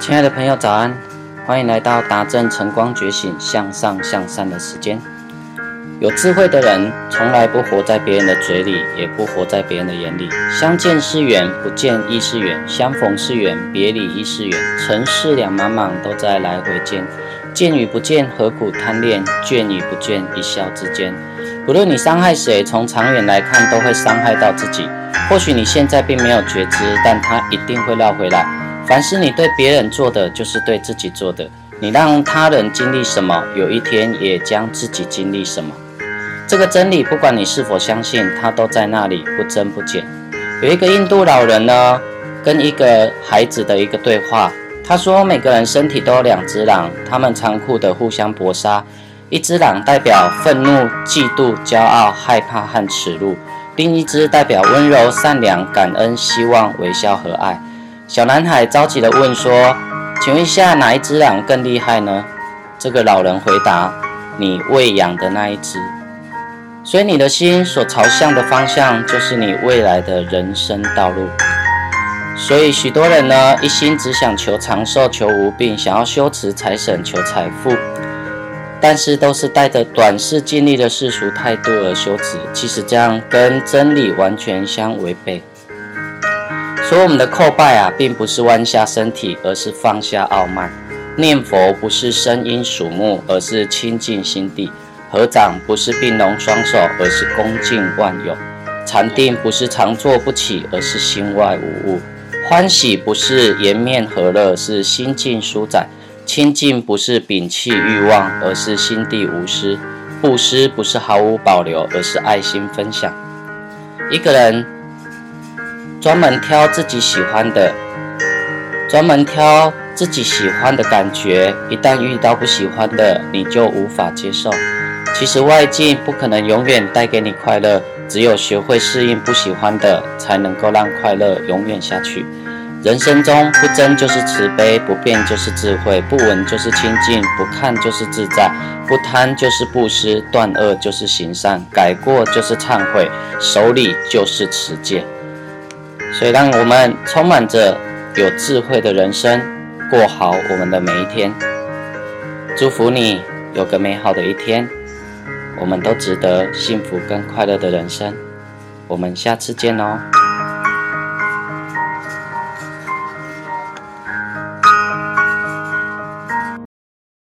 亲爱的朋友，早安！欢迎来到达正晨光觉醒、向上向善的时间。有智慧的人，从来不活在别人的嘴里，也不活在别人的眼里。相见是缘，不见亦是缘；相逢是缘，别离亦是缘。尘世两茫茫，都在来回间。见与不见，何苦贪恋？倦与不倦，一笑之间。不论你伤害谁，从长远来看，都会伤害到自己。或许你现在并没有觉知，但它一定会绕回来。凡是你对别人做的，就是对自己做的。你让他人经历什么，有一天也将自己经历什么。这个真理，不管你是否相信，它都在那里，不增不减。有一个印度老人呢，跟一个孩子的一个对话。他说，每个人身体都有两只狼，他们残酷的互相搏杀。一只狼代表愤怒、嫉妒、骄傲、害怕和耻辱；另一只代表温柔、善良、感恩、希望、微笑和爱。小男孩着急地问说：“请问一下，哪一只狼更厉害呢？”这个老人回答：“你喂养的那一只。”所以你的心所朝向的方向，就是你未来的人生道路。所以许多人呢，一心只想求长寿、求无病，想要修持财神、求财富，但是都是带着短视、尽力的世俗态度而修持。其实这样跟真理完全相违背。所以我们的叩拜啊，并不是弯下身体，而是放下傲慢；念佛不是声音数目，而是清净心地；合掌不是并拢双手，而是恭敬万有；禅定不是常坐不起，而是心外无物；欢喜不是颜面和乐，是心境舒展；清净不是摒弃欲望，而是心地无私；布施不是毫无保留，而是爱心分享。一个人。专门挑自己喜欢的，专门挑自己喜欢的感觉。一旦遇到不喜欢的，你就无法接受。其实外境不可能永远带给你快乐，只有学会适应不喜欢的，才能够让快乐永远下去。人生中不争就是慈悲，不变就是智慧，不闻就是清净，不看就是自在，不贪就是布施，断恶就是行善，改过就是忏悔，守礼就是持戒。所以，让我们充满着有智慧的人生，过好我们的每一天。祝福你有个美好的一天，我们都值得幸福跟快乐的人生。我们下次见哦。